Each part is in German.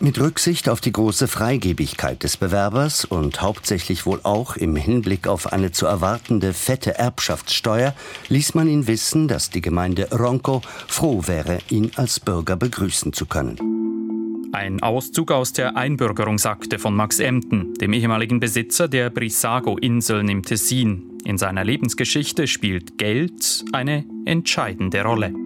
Mit Rücksicht auf die große Freigebigkeit des Bewerbers und hauptsächlich wohl auch im Hinblick auf eine zu erwartende fette Erbschaftssteuer ließ man ihn wissen, dass die Gemeinde Ronco froh wäre, ihn als Bürger begrüßen zu können. Ein Auszug aus der Einbürgerungsakte von Max Emden, dem ehemaligen Besitzer der Brissago-Inseln im Tessin. In seiner Lebensgeschichte spielt Geld eine entscheidende Rolle.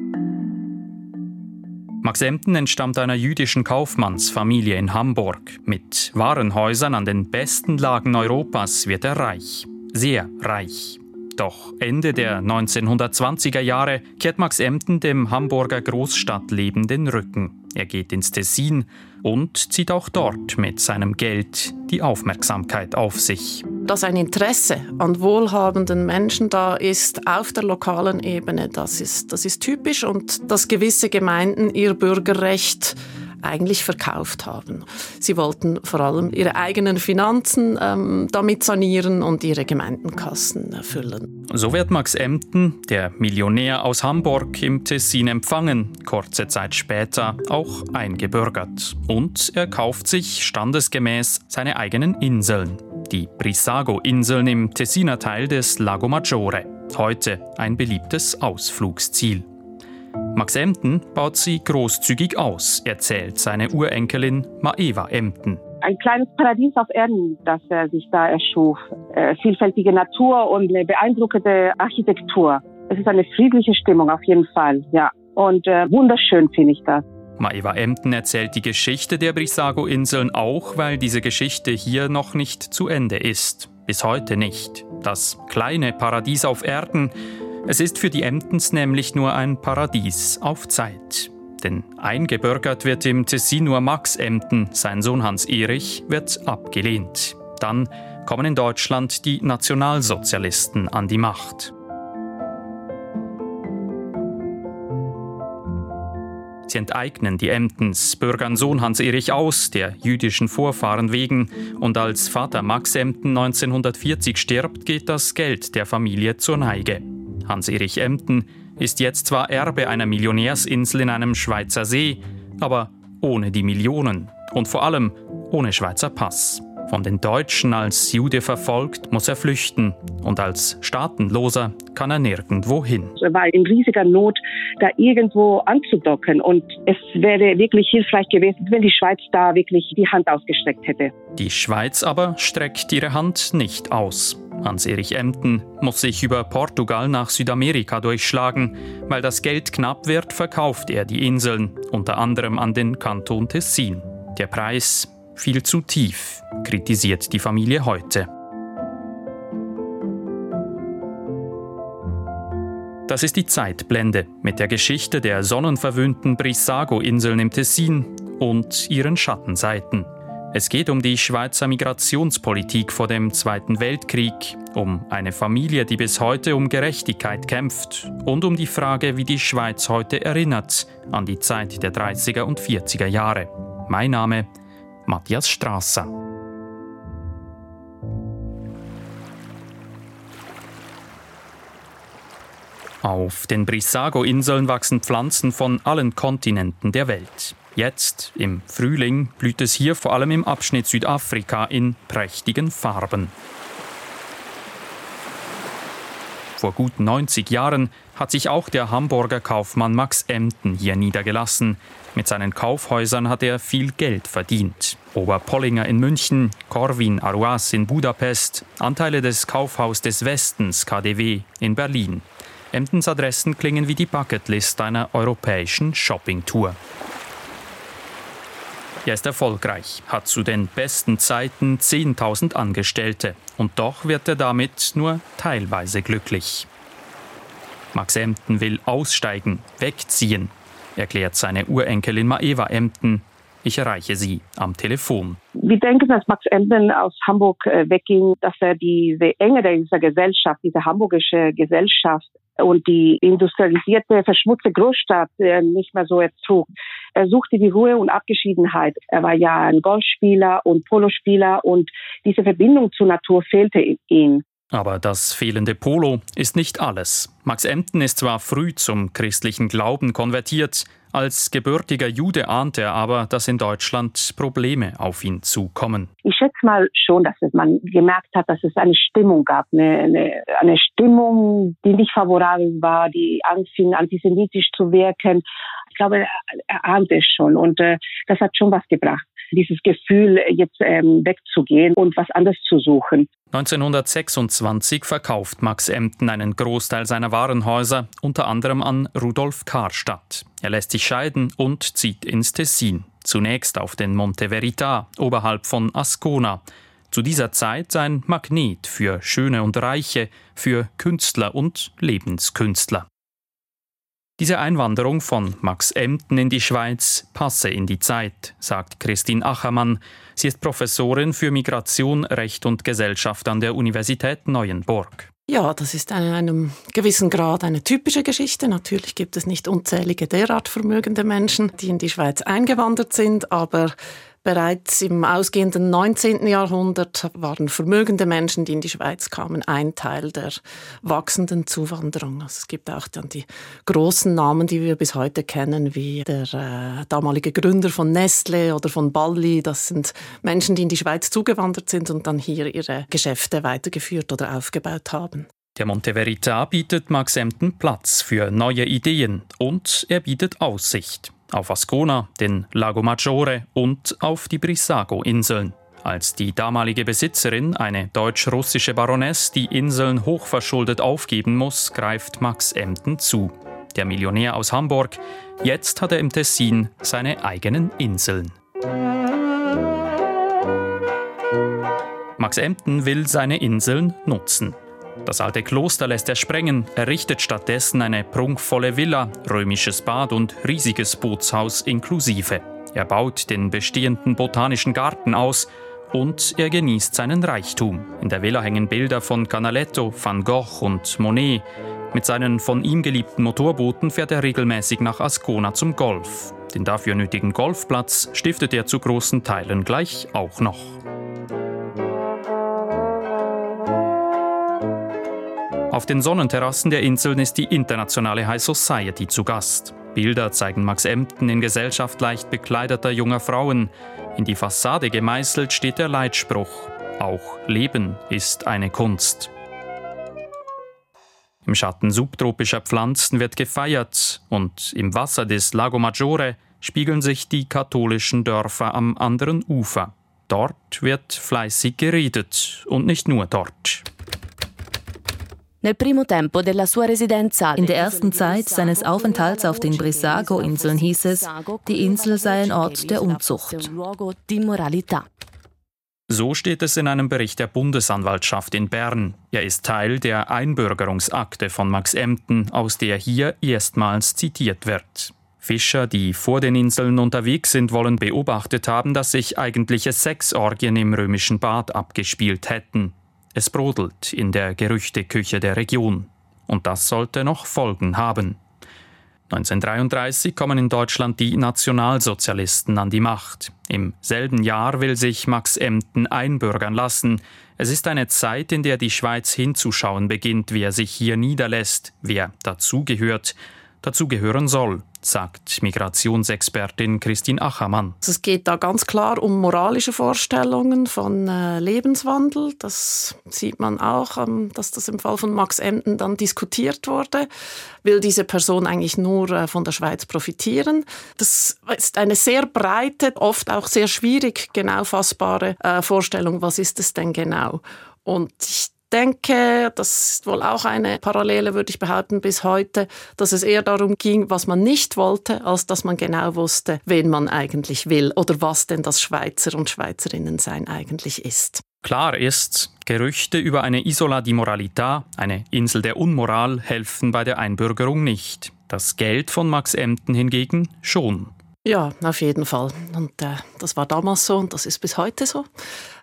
Max Emden entstammt einer jüdischen Kaufmannsfamilie in Hamburg. Mit Warenhäusern an den besten Lagen Europas wird er reich. Sehr reich. Doch Ende der 1920er Jahre kehrt Max Emden dem Hamburger Großstadtleben den Rücken. Er geht ins Tessin und zieht auch dort mit seinem Geld die Aufmerksamkeit auf sich. Dass ein Interesse an wohlhabenden Menschen da ist auf der lokalen Ebene, das ist, das ist typisch und dass gewisse Gemeinden ihr Bürgerrecht eigentlich verkauft haben. Sie wollten vor allem ihre eigenen Finanzen ähm, damit sanieren und ihre Gemeindenkassen erfüllen. So wird Max Emden, der Millionär aus Hamburg, im Tessin empfangen, kurze Zeit später auch eingebürgert. Und er kauft sich standesgemäß seine eigenen Inseln. Die Brissago-Inseln im Tessiner Teil des Lago Maggiore. Heute ein beliebtes Ausflugsziel. Max Emden baut sie großzügig aus, erzählt seine Urenkelin Maeva Emden. Ein kleines Paradies auf Erden, das er sich da erschuf. Äh, vielfältige Natur und eine beeindruckende Architektur. Es ist eine friedliche Stimmung auf jeden Fall, ja. Und äh, wunderschön finde ich das. Maeva Emden erzählt die Geschichte der Brissago-Inseln auch, weil diese Geschichte hier noch nicht zu Ende ist. Bis heute nicht. Das kleine Paradies auf Erden es ist für die Emdens nämlich nur ein Paradies auf Zeit. Denn eingebürgert wird im Tessin nur Max Emden, sein Sohn Hans Erich wird abgelehnt. Dann kommen in Deutschland die Nationalsozialisten an die Macht. Sie enteignen die Emdens, bürgern Sohn Hans Erich aus, der jüdischen Vorfahren wegen, und als Vater Max Emden 1940 stirbt, geht das Geld der Familie zur Neige. Hans-Erich Emden, ist jetzt zwar Erbe einer Millionärsinsel in einem Schweizer See, aber ohne die Millionen und vor allem ohne Schweizer Pass. Von den Deutschen als Jude verfolgt, muss er flüchten und als Staatenloser kann er nirgendwo hin. Er war in riesiger Not, da irgendwo anzudocken und es wäre wirklich hilfreich gewesen, wenn die Schweiz da wirklich die Hand ausgestreckt hätte. Die Schweiz aber streckt ihre Hand nicht aus. Hans-Erich Emden muss sich über Portugal nach Südamerika durchschlagen. Weil das Geld knapp wird, verkauft er die Inseln, unter anderem an den Kanton Tessin. Der Preis viel zu tief, kritisiert die Familie heute. Das ist die Zeitblende mit der Geschichte der sonnenverwöhnten Brissago-Inseln im Tessin und ihren Schattenseiten. Es geht um die Schweizer Migrationspolitik vor dem Zweiten Weltkrieg, um eine Familie, die bis heute um Gerechtigkeit kämpft und um die Frage, wie die Schweiz heute erinnert an die Zeit der 30er und 40er Jahre. Mein Name Matthias Strasser. Auf den Brissago-Inseln wachsen Pflanzen von allen Kontinenten der Welt. Jetzt, im Frühling, blüht es hier vor allem im Abschnitt Südafrika in prächtigen Farben. Vor gut 90 Jahren hat sich auch der Hamburger Kaufmann Max Emden hier niedergelassen. Mit seinen Kaufhäusern hat er viel Geld verdient. Oberpollinger in München, Corvin Aruas in Budapest, Anteile des Kaufhaus des Westens KDW in Berlin. Emdens Adressen klingen wie die Bucketlist einer europäischen Shoppingtour. Er ist erfolgreich, hat zu den besten Zeiten 10.000 Angestellte und doch wird er damit nur teilweise glücklich. Max Emden will aussteigen, wegziehen, erklärt seine Urenkelin Maeva Emden. Ich erreiche sie am Telefon. Wir denken, dass Max Emden aus Hamburg äh, wegging, dass er diese Enge dieser Gesellschaft, diese hamburgische Gesellschaft und die industrialisierte, verschmutzte Großstadt äh, nicht mehr so ertrug. Er suchte die Ruhe und Abgeschiedenheit. Er war ja ein Golfspieler und Polospieler und diese Verbindung zur Natur fehlte ihm. Aber das fehlende Polo ist nicht alles. Max Emden ist zwar früh zum christlichen Glauben konvertiert, Als gebürtiger Jude ahnt er aber, dass in Deutschland Probleme auf ihn zukommen. Ich schätze mal schon, dass man gemerkt hat, dass es eine Stimmung gab, eine, eine, eine Stimmung, die nicht favorabel war, die anfing antisemitisch zu wirken. Ich glaube, er ahnt es schon und äh, das hat schon was gebracht dieses Gefühl, jetzt ähm, wegzugehen und was anderes zu suchen. 1926 verkauft Max Emden einen Großteil seiner Warenhäuser, unter anderem an Rudolf Karstadt. Er lässt sich scheiden und zieht ins Tessin, zunächst auf den Monte Verita, oberhalb von Ascona. Zu dieser Zeit ein Magnet für Schöne und Reiche, für Künstler und Lebenskünstler. Diese Einwanderung von Max Emden in die Schweiz passe in die Zeit, sagt Christine Achermann. Sie ist Professorin für Migration, Recht und Gesellschaft an der Universität Neuenburg. Ja, das ist in einem gewissen Grad eine typische Geschichte. Natürlich gibt es nicht unzählige derart vermögende Menschen, die in die Schweiz eingewandert sind, aber Bereits im ausgehenden 19. Jahrhundert waren vermögende Menschen, die in die Schweiz kamen, ein Teil der wachsenden Zuwanderung. Also es gibt auch dann die großen Namen, die wir bis heute kennen, wie der äh, damalige Gründer von Nestle oder von Balli. Das sind Menschen, die in die Schweiz zugewandert sind und dann hier ihre Geschäfte weitergeführt oder aufgebaut haben. Der Monte Verita bietet Max Emden Platz für neue Ideen und er bietet Aussicht auf Ascona, den Lago Maggiore und auf die Brissago-Inseln. Als die damalige Besitzerin, eine deutsch-russische Baroness, die Inseln hochverschuldet aufgeben muss, greift Max Emden zu. Der Millionär aus Hamburg, jetzt hat er im Tessin seine eigenen Inseln. Max Emden will seine Inseln nutzen. Das alte Kloster lässt er sprengen, errichtet stattdessen eine prunkvolle Villa, römisches Bad und riesiges Bootshaus inklusive. Er baut den bestehenden botanischen Garten aus und er genießt seinen Reichtum. In der Villa hängen Bilder von Canaletto, Van Gogh und Monet. Mit seinen von ihm geliebten Motorbooten fährt er regelmäßig nach Ascona zum Golf. Den dafür nötigen Golfplatz stiftet er zu großen Teilen gleich auch noch. Auf den Sonnenterrassen der Inseln ist die internationale High Society zu Gast. Bilder zeigen Max Emden in Gesellschaft leicht bekleideter junger Frauen. In die Fassade gemeißelt steht der Leitspruch: Auch Leben ist eine Kunst. Im Schatten subtropischer Pflanzen wird gefeiert und im Wasser des Lago Maggiore spiegeln sich die katholischen Dörfer am anderen Ufer. Dort wird fleißig geredet und nicht nur dort. In der ersten Zeit seines Aufenthalts auf den Brissago-Inseln hieß es, die Insel sei ein Ort der Unzucht. So steht es in einem Bericht der Bundesanwaltschaft in Bern. Er ist Teil der Einbürgerungsakte von Max Emden, aus der hier erstmals zitiert wird. Fischer, die vor den Inseln unterwegs sind, wollen beobachtet haben, dass sich eigentliche Sexorgien im römischen Bad abgespielt hätten. Es brodelt in der Gerüchteküche der Region. Und das sollte noch Folgen haben. 1933 kommen in Deutschland die Nationalsozialisten an die Macht. Im selben Jahr will sich Max Emden einbürgern lassen. Es ist eine Zeit, in der die Schweiz hinzuschauen beginnt, wer sich hier niederlässt, wer dazugehört, dazugehören soll sagt Migrationsexpertin Christine Achermann. Es geht da ganz klar um moralische Vorstellungen von äh, Lebenswandel. Das sieht man auch, ähm, dass das im Fall von Max Emden dann diskutiert wurde. Will diese Person eigentlich nur äh, von der Schweiz profitieren? Das ist eine sehr breite, oft auch sehr schwierig genau fassbare äh, Vorstellung. Was ist es denn genau? Und ich denke, das ist wohl auch eine Parallele, würde ich behaupten, bis heute, dass es eher darum ging, was man nicht wollte, als dass man genau wusste, wen man eigentlich will oder was denn das Schweizer und Schweizerinnen sein eigentlich ist. Klar ist, Gerüchte über eine Isola di Moralità, eine Insel der Unmoral, helfen bei der Einbürgerung nicht. Das Geld von Max Emden hingegen schon. Ja, auf jeden Fall. Und äh, das war damals so und das ist bis heute so.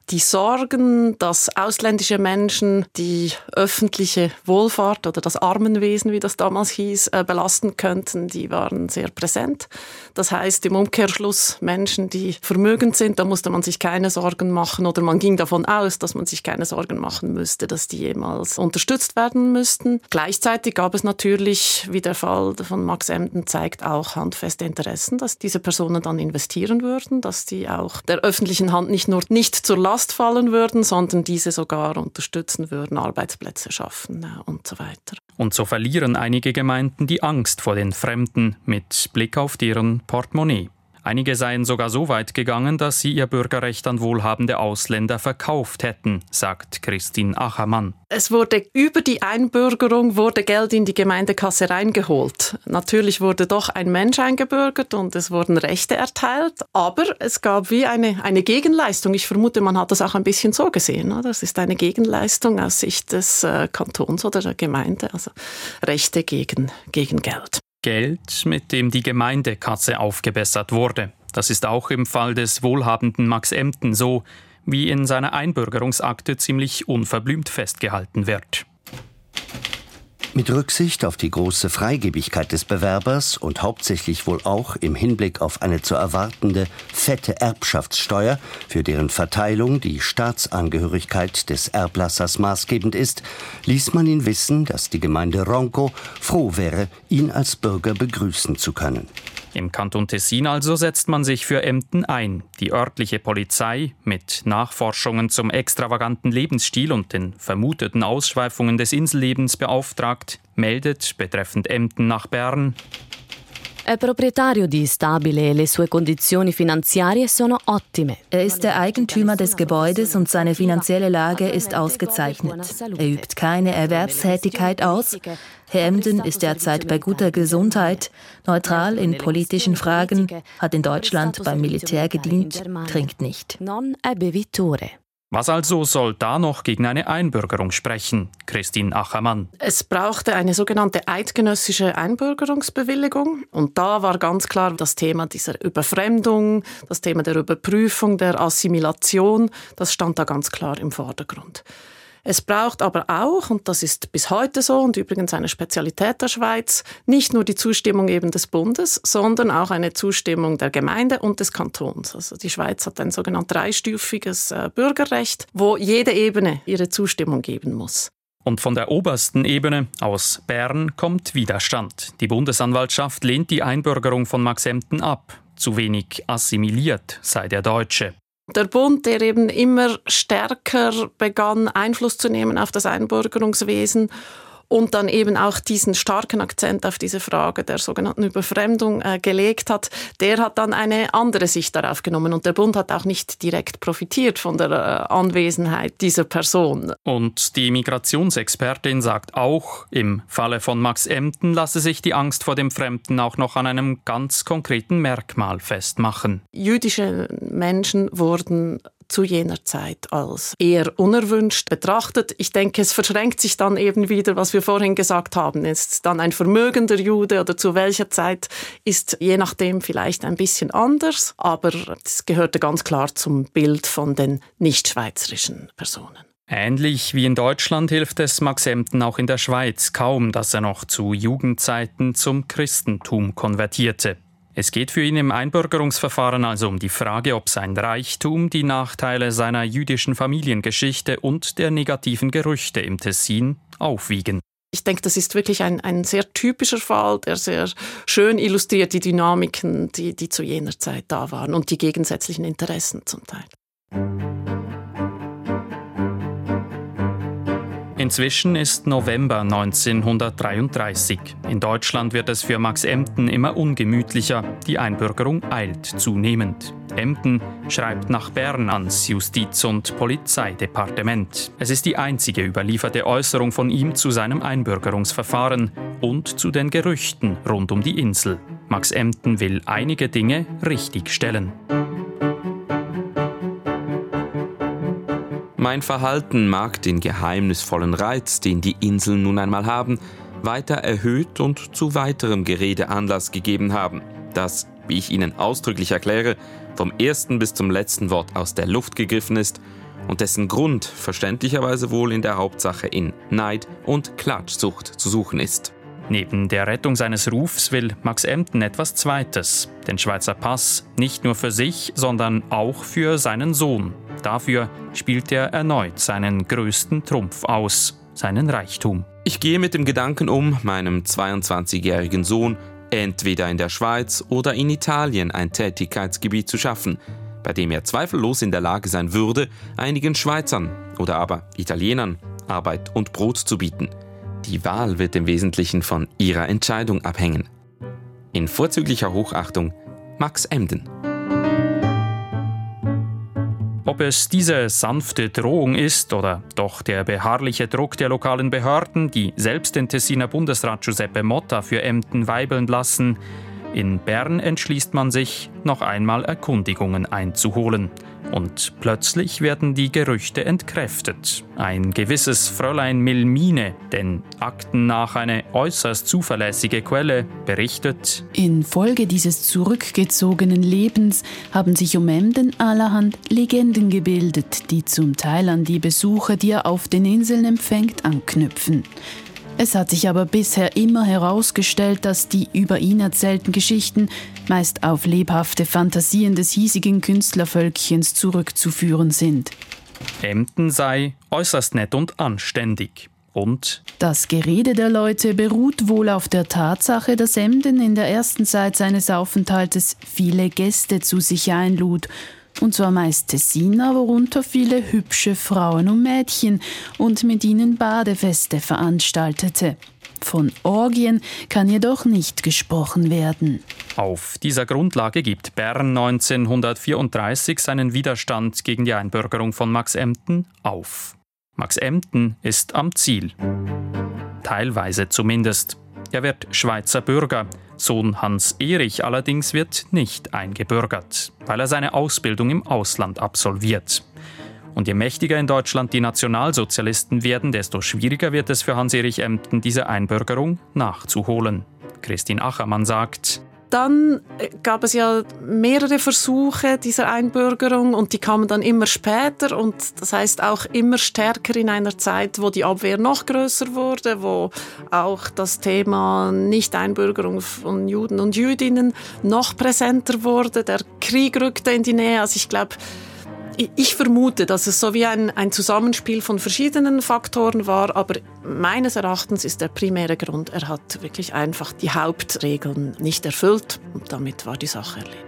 Die Sorgen, dass ausländische Menschen die öffentliche Wohlfahrt oder das Armenwesen, wie das damals hieß, äh, belasten könnten, die waren sehr präsent. Das heißt im Umkehrschluss Menschen, die vermögend sind, da musste man sich keine Sorgen machen oder man ging davon aus, dass man sich keine Sorgen machen müsste, dass die jemals unterstützt werden müssten. Gleichzeitig gab es natürlich, wie der Fall von Max Emden zeigt, auch handfeste Interessen, dass diese Personen dann investieren würden, dass die auch der öffentlichen Hand nicht nur nicht zur Last fallen würden, sondern diese sogar unterstützen würden, Arbeitsplätze schaffen äh, und so weiter. Und so verlieren einige Gemeinden die Angst vor den Fremden mit Blick auf deren Portemonnaie. Einige seien sogar so weit gegangen, dass sie ihr Bürgerrecht an wohlhabende Ausländer verkauft hätten, sagt Christine Achermann. Es wurde über die Einbürgerung wurde Geld in die Gemeindekasse reingeholt. Natürlich wurde doch ein Mensch eingebürgert und es wurden Rechte erteilt, aber es gab wie eine, eine Gegenleistung. Ich vermute, man hat das auch ein bisschen so gesehen. Oder? Es ist eine Gegenleistung aus Sicht des äh, Kantons oder der Gemeinde, also Rechte gegen, gegen Geld. Geld, mit dem die Gemeindekasse aufgebessert wurde. Das ist auch im Fall des wohlhabenden Max Emden so, wie in seiner Einbürgerungsakte ziemlich unverblümt festgehalten wird. Mit Rücksicht auf die große Freigebigkeit des Bewerbers und hauptsächlich wohl auch im Hinblick auf eine zu erwartende fette Erbschaftssteuer, für deren Verteilung die Staatsangehörigkeit des Erblassers maßgebend ist, ließ man ihn wissen, dass die Gemeinde Ronco froh wäre, ihn als Bürger begrüßen zu können. Im Kanton Tessin also setzt man sich für Emden ein. Die örtliche Polizei, mit Nachforschungen zum extravaganten Lebensstil und den vermuteten Ausschweifungen des Insellebens beauftragt, meldet betreffend Emden nach Bern. È proprietario di Stabile e le sue condizioni finanziarie sono ottime. Er ist der Eigentümer des Gebäudes und seine finanzielle Lage ist ausgezeichnet. Er übt keine Erwerbstätigkeit aus. Herr Emden ist derzeit bei guter Gesundheit, neutral in politischen Fragen, hat in Deutschland beim Militär gedient, trinkt nicht. Was also soll da noch gegen eine Einbürgerung sprechen? Christine Achermann. Es brauchte eine sogenannte eidgenössische Einbürgerungsbewilligung. Und da war ganz klar das Thema dieser Überfremdung, das Thema der Überprüfung, der Assimilation, das stand da ganz klar im Vordergrund. Es braucht aber auch, und das ist bis heute so und übrigens eine Spezialität der Schweiz, nicht nur die Zustimmung eben des Bundes, sondern auch eine Zustimmung der Gemeinde und des Kantons. Also die Schweiz hat ein sogenanntes dreistufiges äh, Bürgerrecht, wo jede Ebene ihre Zustimmung geben muss. Und von der obersten Ebene aus Bern kommt Widerstand. Die Bundesanwaltschaft lehnt die Einbürgerung von Max Emden ab. Zu wenig assimiliert sei der Deutsche. Der Bund, der eben immer stärker begann, Einfluss zu nehmen auf das Einbürgerungswesen und dann eben auch diesen starken Akzent auf diese Frage der sogenannten Überfremdung äh, gelegt hat, der hat dann eine andere Sicht darauf genommen und der Bund hat auch nicht direkt profitiert von der äh, Anwesenheit dieser Person. Und die Migrationsexpertin sagt auch, im Falle von Max Emden lasse sich die Angst vor dem Fremden auch noch an einem ganz konkreten Merkmal festmachen. Jüdische Menschen wurden zu jener Zeit als eher unerwünscht betrachtet. Ich denke, es verschränkt sich dann eben wieder, was wir vorhin gesagt haben. Ist dann ein vermögender Jude oder zu welcher Zeit ist je nachdem vielleicht ein bisschen anders, aber es gehörte ganz klar zum Bild von den nicht-schweizerischen Personen. Ähnlich wie in Deutschland hilft es Max Emden auch in der Schweiz kaum, dass er noch zu Jugendzeiten zum Christentum konvertierte. Es geht für ihn im Einbürgerungsverfahren also um die Frage, ob sein Reichtum die Nachteile seiner jüdischen Familiengeschichte und der negativen Gerüchte im Tessin aufwiegen. Ich denke, das ist wirklich ein, ein sehr typischer Fall, der sehr schön illustriert die Dynamiken, die, die zu jener Zeit da waren und die gegensätzlichen Interessen zum Teil. Inzwischen ist November 1933. In Deutschland wird es für Max Emden immer ungemütlicher. Die Einbürgerung eilt zunehmend. Emden schreibt nach Bern ans Justiz- und Polizeidepartement. Es ist die einzige überlieferte Äußerung von ihm zu seinem Einbürgerungsverfahren und zu den Gerüchten rund um die Insel. Max Emden will einige Dinge richtigstellen. Mein Verhalten mag den geheimnisvollen Reiz, den die Inseln nun einmal haben, weiter erhöht und zu weiterem Gerede Anlass gegeben haben, das, wie ich Ihnen ausdrücklich erkläre, vom ersten bis zum letzten Wort aus der Luft gegriffen ist und dessen Grund verständlicherweise wohl in der Hauptsache in Neid und Klatschsucht zu suchen ist. Neben der Rettung seines Rufs will Max Emden etwas Zweites, den Schweizer Pass, nicht nur für sich, sondern auch für seinen Sohn. Dafür spielt er erneut seinen größten Trumpf aus, seinen Reichtum. Ich gehe mit dem Gedanken um, meinem 22-jährigen Sohn entweder in der Schweiz oder in Italien ein Tätigkeitsgebiet zu schaffen, bei dem er zweifellos in der Lage sein würde, einigen Schweizern oder aber Italienern Arbeit und Brot zu bieten. Die Wahl wird im Wesentlichen von ihrer Entscheidung abhängen. In vorzüglicher Hochachtung Max Emden. Ob es diese sanfte Drohung ist oder doch der beharrliche Druck der lokalen Behörden, die selbst den Tessiner Bundesrat Giuseppe Motta für Emden weibeln lassen, in Bern entschließt man sich, noch einmal Erkundigungen einzuholen. Und plötzlich werden die Gerüchte entkräftet. Ein gewisses Fräulein Milmine, den Akten nach eine äußerst zuverlässige Quelle, berichtet: Infolge dieses zurückgezogenen Lebens haben sich um Emden allerhand Legenden gebildet, die zum Teil an die Besucher, die er auf den Inseln empfängt, anknüpfen. Es hat sich aber bisher immer herausgestellt, dass die über ihn erzählten Geschichten meist auf lebhafte Fantasien des hiesigen Künstlervölkchens zurückzuführen sind. Emden sei äußerst nett und anständig. Und das Gerede der Leute beruht wohl auf der Tatsache, dass Emden in der ersten Zeit seines Aufenthaltes viele Gäste zu sich einlud und zwar meist Tessiner, worunter viele hübsche Frauen und Mädchen und mit ihnen Badefeste veranstaltete. Von Orgien kann jedoch nicht gesprochen werden. Auf dieser Grundlage gibt Bern 1934 seinen Widerstand gegen die Einbürgerung von Max Emden auf. Max Emden ist am Ziel. Teilweise zumindest. Er wird Schweizer Bürger. Sohn Hans Erich allerdings wird nicht eingebürgert, weil er seine Ausbildung im Ausland absolviert. Und je mächtiger in Deutschland die Nationalsozialisten werden, desto schwieriger wird es für Hans-Erich Emden, diese Einbürgerung nachzuholen. Christine Achermann sagt, dann äh, gab es ja mehrere Versuche dieser Einbürgerung und die kamen dann immer später und das heißt auch immer stärker in einer Zeit, wo die Abwehr noch größer wurde, wo auch das Thema Nicht-Einbürgerung von Juden und Jüdinnen noch präsenter wurde. Der Krieg rückte in die Nähe. Also ich glaube, ich vermute, dass es so wie ein, ein Zusammenspiel von verschiedenen Faktoren war, aber meines Erachtens ist der primäre Grund, er hat wirklich einfach die Hauptregeln nicht erfüllt und damit war die Sache erledigt.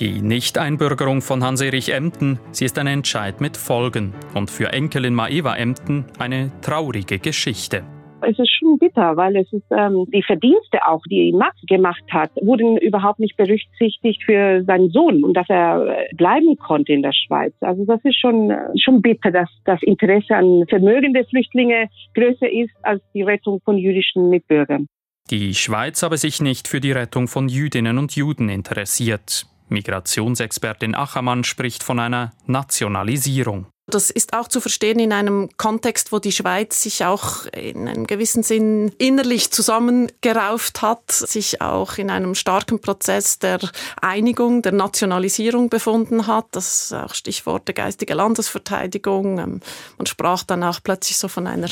Die Nichteinbürgerung von Hans-Erich Emden, sie ist ein Entscheid mit Folgen und für Enkelin Maeva Emden eine traurige Geschichte es ist schon bitter, weil es ist ähm, die Verdienste auch, die Max gemacht hat, wurden überhaupt nicht berücksichtigt für seinen Sohn und dass er äh, bleiben konnte in der Schweiz. Also das ist schon äh, schon bitter, dass das Interesse an Vermögen der Flüchtlinge größer ist als die Rettung von jüdischen Mitbürgern. Die Schweiz habe sich nicht für die Rettung von Jüdinnen und Juden interessiert. Migrationsexpertin Achermann spricht von einer Nationalisierung. Das ist auch zu verstehen in einem Kontext, wo die Schweiz sich auch in einem gewissen Sinn innerlich zusammengerauft hat, sich auch in einem starken Prozess der Einigung, der Nationalisierung befunden hat. Das ist auch Stichworte geistige Landesverteidigung. Ähm, man sprach dann auch plötzlich so von einer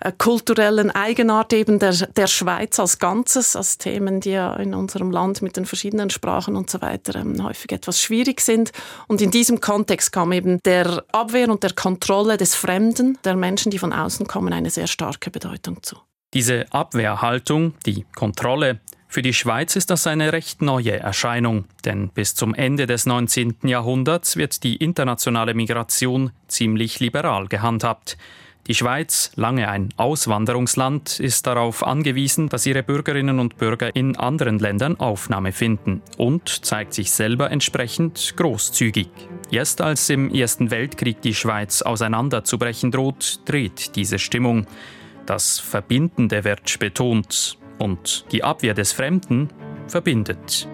äh, kulturellen Eigenart eben der, der Schweiz als Ganzes, als Themen, die ja in unserem Land mit den verschiedenen Sprachen und so weiter ähm, häufig etwas schwierig sind. Und in diesem Kontext kam eben der Abwehr Abwehr und der Kontrolle des Fremden, der Menschen, die von außen kommen, eine sehr starke Bedeutung zu. Diese Abwehrhaltung, die Kontrolle, für die Schweiz ist das eine recht neue Erscheinung, denn bis zum Ende des 19. Jahrhunderts wird die internationale Migration ziemlich liberal gehandhabt. Die Schweiz, lange ein Auswanderungsland, ist darauf angewiesen, dass ihre Bürgerinnen und Bürger in anderen Ländern Aufnahme finden und zeigt sich selber entsprechend großzügig. Erst als im Ersten Weltkrieg die Schweiz auseinanderzubrechen droht, dreht diese Stimmung. Das Verbindende wird betont und die Abwehr des Fremden verbindet.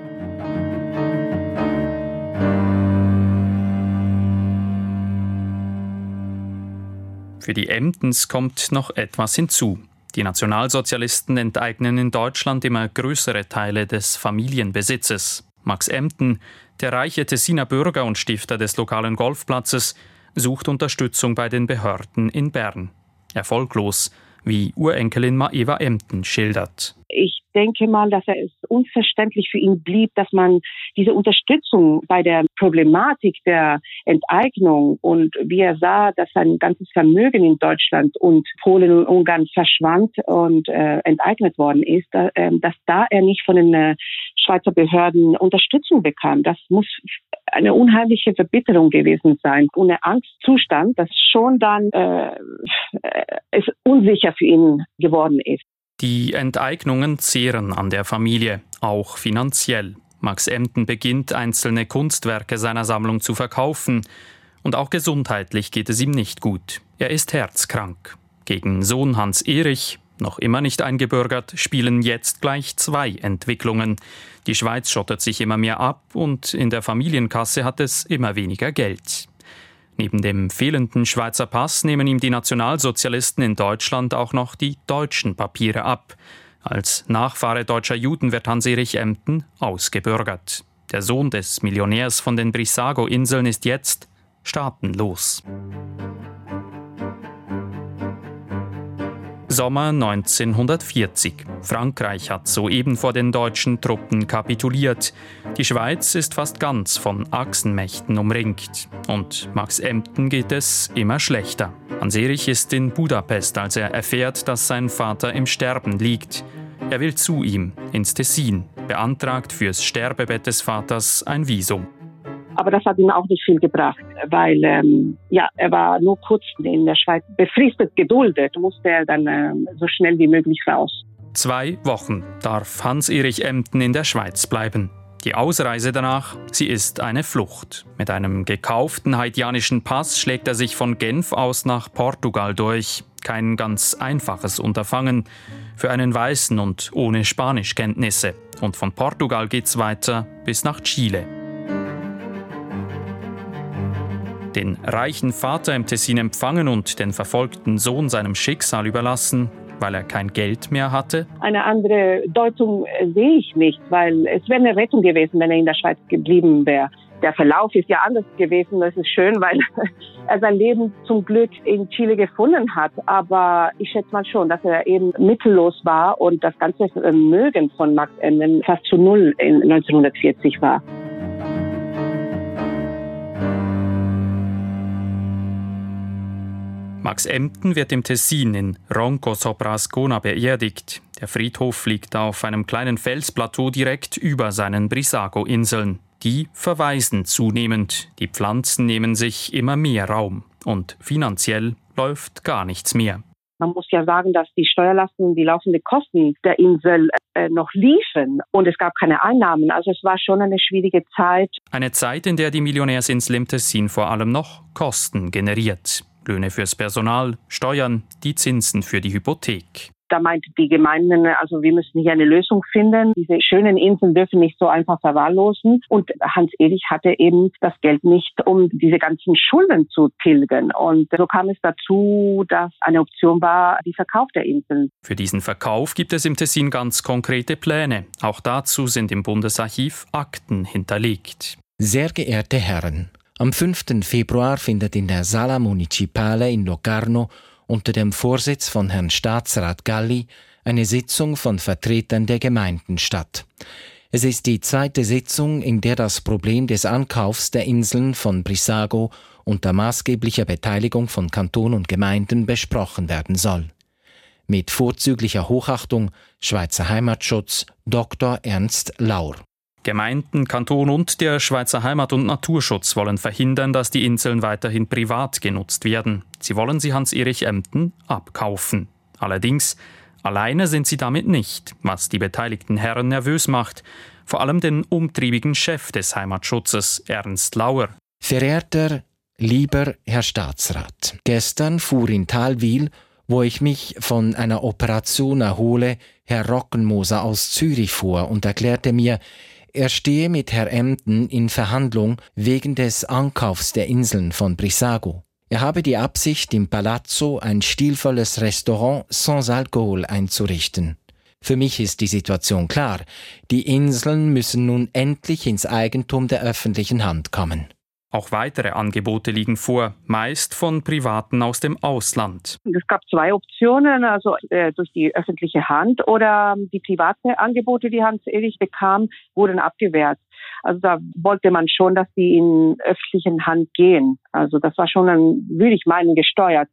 Für die Emdens kommt noch etwas hinzu. Die Nationalsozialisten enteignen in Deutschland immer größere Teile des Familienbesitzes. Max Emden, Der reiche Tessiner Bürger und Stifter des lokalen Golfplatzes sucht Unterstützung bei den Behörden in Bern. Erfolglos, wie Urenkelin Maeva Emden schildert. Ich denke mal, dass es unverständlich für ihn blieb, dass man diese Unterstützung bei der Problematik der Enteignung und wie er sah, dass sein ganzes Vermögen in Deutschland und Polen und Ungarn verschwand und äh, enteignet worden ist, da, äh, dass da er nicht von den äh, Schweizer Behörden Unterstützung bekam. Das muss eine unheimliche Verbitterung gewesen sein und ein Angstzustand, das schon dann äh, es unsicher für ihn geworden ist. Die Enteignungen zehren an der Familie, auch finanziell. Max Emden beginnt, einzelne Kunstwerke seiner Sammlung zu verkaufen. Und auch gesundheitlich geht es ihm nicht gut. Er ist herzkrank. Gegen Sohn Hans Erich, noch immer nicht eingebürgert, spielen jetzt gleich zwei Entwicklungen. Die Schweiz schottet sich immer mehr ab und in der Familienkasse hat es immer weniger Geld. Neben dem fehlenden Schweizer Pass nehmen ihm die Nationalsozialisten in Deutschland auch noch die deutschen Papiere ab. Als Nachfahre deutscher Juden wird Hans-Erich Emden ausgebürgert. Der Sohn des Millionärs von den Brissago-Inseln ist jetzt staatenlos. Sommer 1940. Frankreich hat soeben vor den deutschen Truppen kapituliert. Die Schweiz ist fast ganz von Achsenmächten umringt. Und Max Emden geht es immer schlechter. Hans-Erich ist in Budapest, als er erfährt, dass sein Vater im Sterben liegt. Er will zu ihm, ins Tessin, beantragt fürs Sterbebett des Vaters ein Visum. Aber das hat ihm auch nicht viel gebracht, weil ähm, ja, er war nur kurz in der Schweiz befristet geduldet, musste er dann ähm, so schnell wie möglich raus. Zwei Wochen darf Hans-Erich Emden in der Schweiz bleiben. Die Ausreise danach, sie ist eine Flucht. Mit einem gekauften haitianischen Pass schlägt er sich von Genf aus nach Portugal durch. Kein ganz einfaches Unterfangen für einen Weißen und ohne Spanischkenntnisse. Und von Portugal geht's weiter bis nach Chile. Den reichen Vater im Tessin empfangen und den verfolgten Sohn seinem Schicksal überlassen, weil er kein Geld mehr hatte? Eine andere Deutung äh, sehe ich nicht, weil es wäre eine Rettung gewesen, wenn er in der Schweiz geblieben wäre. Der Verlauf ist ja anders gewesen. Das ist schön, weil er sein Leben zum Glück in Chile gefunden hat. Aber ich schätze mal schon, dass er eben mittellos war und das ganze Vermögen von Max Enden fast zu null in 1940 war. Max Emden wird im Tessin in Ronco sopra Ascona beerdigt. Der Friedhof liegt auf einem kleinen Felsplateau direkt über seinen Brissago-Inseln. Die verweisen zunehmend, die Pflanzen nehmen sich immer mehr Raum und finanziell läuft gar nichts mehr. Man muss ja sagen, dass die Steuerlasten, die laufenden Kosten der Insel äh, noch liefen und es gab keine Einnahmen. Also es war schon eine schwierige Zeit. Eine Zeit, in der die Millionärsinsel im Tessin vor allem noch Kosten generiert. Löhne fürs Personal, Steuern, die Zinsen für die Hypothek. Da meinte die Gemeinden, also wir müssen hier eine Lösung finden. Diese schönen Inseln dürfen nicht so einfach verwahrlosen. Und Hans-Erich hatte eben das Geld nicht, um diese ganzen Schulden zu tilgen. Und so kam es dazu, dass eine Option war, die Verkauf der Inseln. Für diesen Verkauf gibt es im Tessin ganz konkrete Pläne. Auch dazu sind im Bundesarchiv Akten hinterlegt. Sehr geehrte Herren, am 5. Februar findet in der Sala Municipale in Locarno unter dem Vorsitz von Herrn Staatsrat Galli eine Sitzung von Vertretern der Gemeinden statt. Es ist die zweite Sitzung, in der das Problem des Ankaufs der Inseln von Brissago unter maßgeblicher Beteiligung von Kanton und Gemeinden besprochen werden soll. Mit vorzüglicher Hochachtung Schweizer Heimatschutz Dr. Ernst Laur. Gemeinden, Kanton und der Schweizer Heimat- und Naturschutz wollen verhindern, dass die Inseln weiterhin privat genutzt werden. Sie wollen sie Hans-Erich Emden abkaufen. Allerdings, alleine sind sie damit nicht, was die beteiligten Herren nervös macht. Vor allem den umtriebigen Chef des Heimatschutzes, Ernst Lauer. Verehrter, lieber Herr Staatsrat, gestern fuhr in Talwil, wo ich mich von einer Operation erhole, Herr Rockenmoser aus Zürich vor und erklärte mir, er stehe mit Herr Emden in Verhandlung wegen des Ankaufs der Inseln von Brissago. Er habe die Absicht, im Palazzo ein stilvolles Restaurant sans Alkohol einzurichten. Für mich ist die Situation klar. Die Inseln müssen nun endlich ins Eigentum der öffentlichen Hand kommen. Auch weitere Angebote liegen vor, meist von Privaten aus dem Ausland. Es gab zwei Optionen, also äh, durch die öffentliche Hand oder die private Angebote, die Hans Erich bekam, wurden abgewehrt. Also da wollte man schon, dass die in öffentlichen Hand gehen. Also das war schon, ein, würde ich meinen, gesteuert.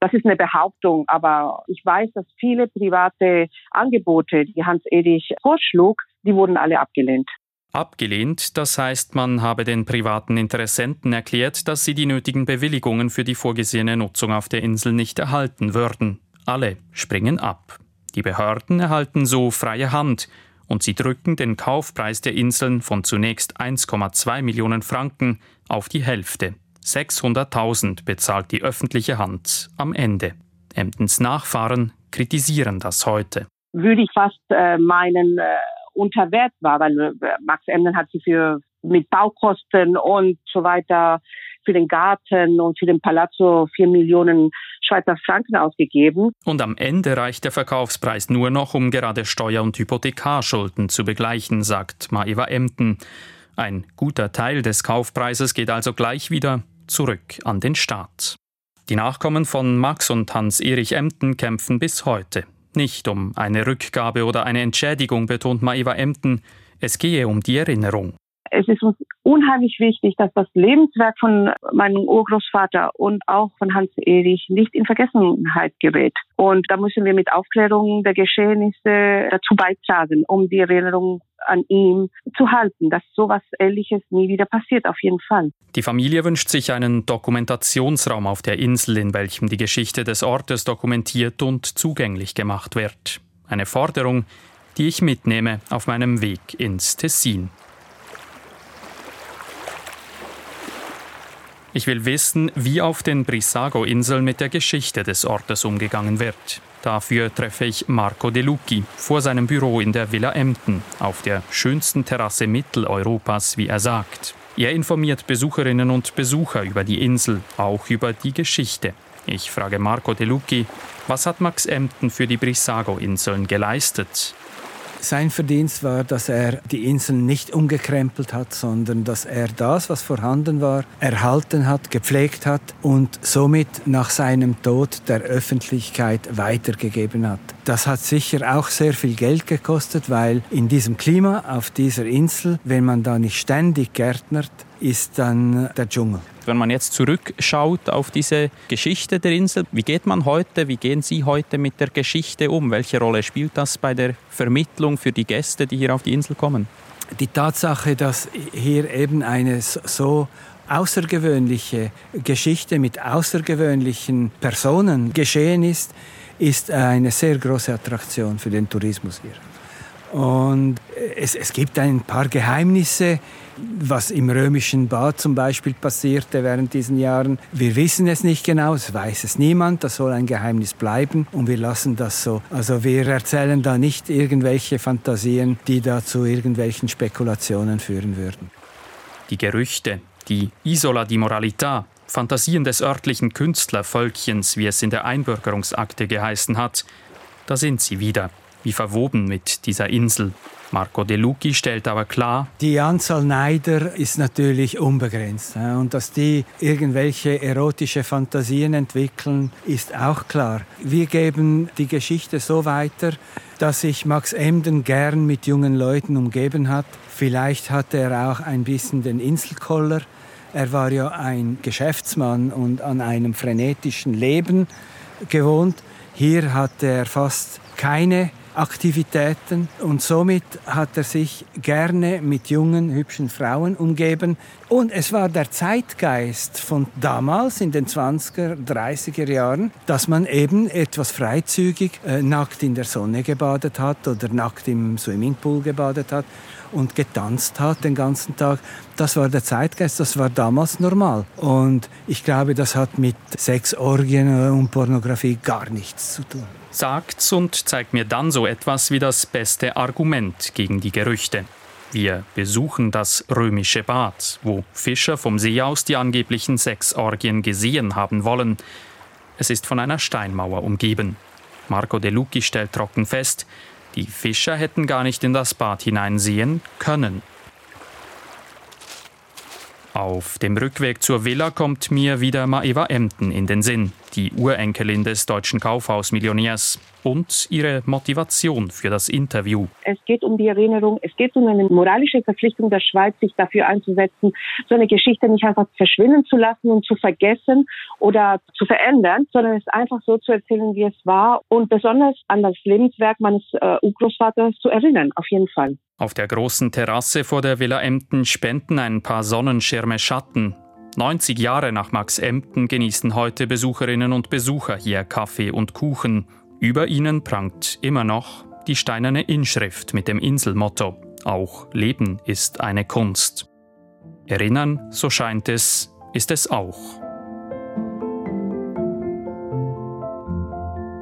Das ist eine Behauptung, aber ich weiß, dass viele private Angebote, die Hans Erich vorschlug, die wurden alle abgelehnt. Abgelehnt, das heißt, man habe den privaten Interessenten erklärt, dass sie die nötigen Bewilligungen für die vorgesehene Nutzung auf der Insel nicht erhalten würden. Alle springen ab. Die Behörden erhalten so freie Hand und sie drücken den Kaufpreis der Inseln von zunächst 1,2 Millionen Franken auf die Hälfte. 600.000 bezahlt die öffentliche Hand am Ende. Emdens Nachfahren kritisieren das heute. Würde ich fast äh, meinen, äh, unter Wert war, weil äh, Max Emden hat sie für mit Baukosten und so weiter für den Garten und für den Palazzo vier Millionen Schweizer Franken ausgegeben. Und am Ende reicht der Verkaufspreis nur noch, um gerade Steuer- und Hypothekarschulden zu begleichen, sagt Maeva Emden. Ein guter Teil des Kaufpreises geht also gleich wieder zurück an den Staat. Die Nachkommen von Max und Hans-Erich Emden kämpfen bis heute. Nicht um eine Rückgabe oder eine Entschädigung, betont Maeva Emden, es gehe um die Erinnerung. Es ist uns unheimlich wichtig, dass das Lebenswerk von meinem Urgroßvater und auch von Hans Erich nicht in Vergessenheit gerät. Und da müssen wir mit Aufklärung der Geschehnisse dazu beitragen, um die Erinnerung an ihm zu halten, dass sowas Ähnliches nie wieder passiert, auf jeden Fall. Die Familie wünscht sich einen Dokumentationsraum auf der Insel, in welchem die Geschichte des Ortes dokumentiert und zugänglich gemacht wird. Eine Forderung, die ich mitnehme auf meinem Weg ins Tessin. Ich will wissen, wie auf den Brissago-Inseln mit der Geschichte des Ortes umgegangen wird. Dafür treffe ich Marco De Lucchi vor seinem Büro in der Villa Emden, auf der schönsten Terrasse Mitteleuropas, wie er sagt. Er informiert Besucherinnen und Besucher über die Insel, auch über die Geschichte. Ich frage Marco De Lucchi, was hat Max Emden für die Brissago-Inseln geleistet? Sein Verdienst war, dass er die Inseln nicht umgekrempelt hat, sondern dass er das, was vorhanden war, erhalten hat, gepflegt hat und somit nach seinem Tod der Öffentlichkeit weitergegeben hat. Das hat sicher auch sehr viel Geld gekostet, weil in diesem Klima auf dieser Insel, wenn man da nicht ständig gärtnert, ist dann der Dschungel. Wenn man jetzt zurückschaut auf diese Geschichte der Insel, wie geht man heute, wie gehen Sie heute mit der Geschichte um? Welche Rolle spielt das bei der Vermittlung für die Gäste, die hier auf die Insel kommen? Die Tatsache, dass hier eben eine so außergewöhnliche Geschichte mit außergewöhnlichen Personen geschehen ist, ist eine sehr große Attraktion für den Tourismus hier. Und es, es gibt ein paar Geheimnisse, was im römischen Bad zum Beispiel passierte während diesen Jahren. Wir wissen es nicht genau, es weiß es niemand, das soll ein Geheimnis bleiben und wir lassen das so. Also wir erzählen da nicht irgendwelche Fantasien, die da zu irgendwelchen Spekulationen führen würden. Die Gerüchte, die Isola di Moralità, Fantasien des örtlichen Künstlervölkchens, wie es in der Einbürgerungsakte geheißen hat, da sind sie wieder, wie verwoben mit dieser Insel. Marco De Lucchi stellt aber klar, die Anzahl Neider ist natürlich unbegrenzt. Und dass die irgendwelche erotische Fantasien entwickeln, ist auch klar. Wir geben die Geschichte so weiter, dass sich Max Emden gern mit jungen Leuten umgeben hat. Vielleicht hatte er auch ein bisschen den Inselkoller. Er war ja ein Geschäftsmann und an einem frenetischen Leben gewohnt. Hier hatte er fast keine Aktivitäten und somit hat er sich gerne mit jungen, hübschen Frauen umgeben. Und es war der Zeitgeist von damals in den 20er, 30er Jahren, dass man eben etwas freizügig äh, nackt in der Sonne gebadet hat oder nackt im Swimmingpool gebadet hat und getanzt hat den ganzen Tag. Das war der Zeitgeist, das war damals normal. Und ich glaube, das hat mit Sexorgien und Pornografie gar nichts zu tun. Sagt's und zeigt mir dann so etwas wie das beste Argument gegen die Gerüchte. Wir besuchen das römische Bad, wo Fischer vom See aus die angeblichen Sexorgien gesehen haben wollen. Es ist von einer Steinmauer umgeben. Marco De Lucchi stellt trocken fest, Die Fischer hätten gar nicht in das Bad hineinsehen können. Auf dem Rückweg zur Villa kommt mir wieder Maeva Emden in den Sinn, die Urenkelin des deutschen Kaufhausmillionärs und ihre Motivation für das Interview. Es geht um die Erinnerung, es geht um eine moralische Verpflichtung der Schweiz, sich dafür einzusetzen, so eine Geschichte nicht einfach verschwinden zu lassen und zu vergessen oder zu verändern, sondern es einfach so zu erzählen, wie es war und besonders an das Lebenswerk meines äh, Urgroßvaters zu erinnern, auf jeden Fall. Auf der großen Terrasse vor der Villa Emden spenden ein paar Sonnenschirme Schatten. 90 Jahre nach Max Emden genießen heute Besucherinnen und Besucher hier Kaffee und Kuchen. Über ihnen prangt immer noch die steinerne Inschrift mit dem Inselmotto Auch Leben ist eine Kunst. Erinnern, so scheint es, ist es auch.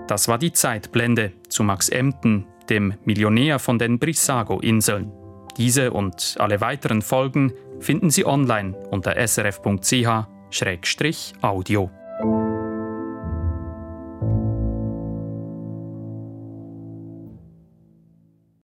Das war die Zeitblende zu Max Emden, dem Millionär von den Brissago-Inseln. Diese und alle weiteren Folgen finden Sie online unter srf.ch-audio.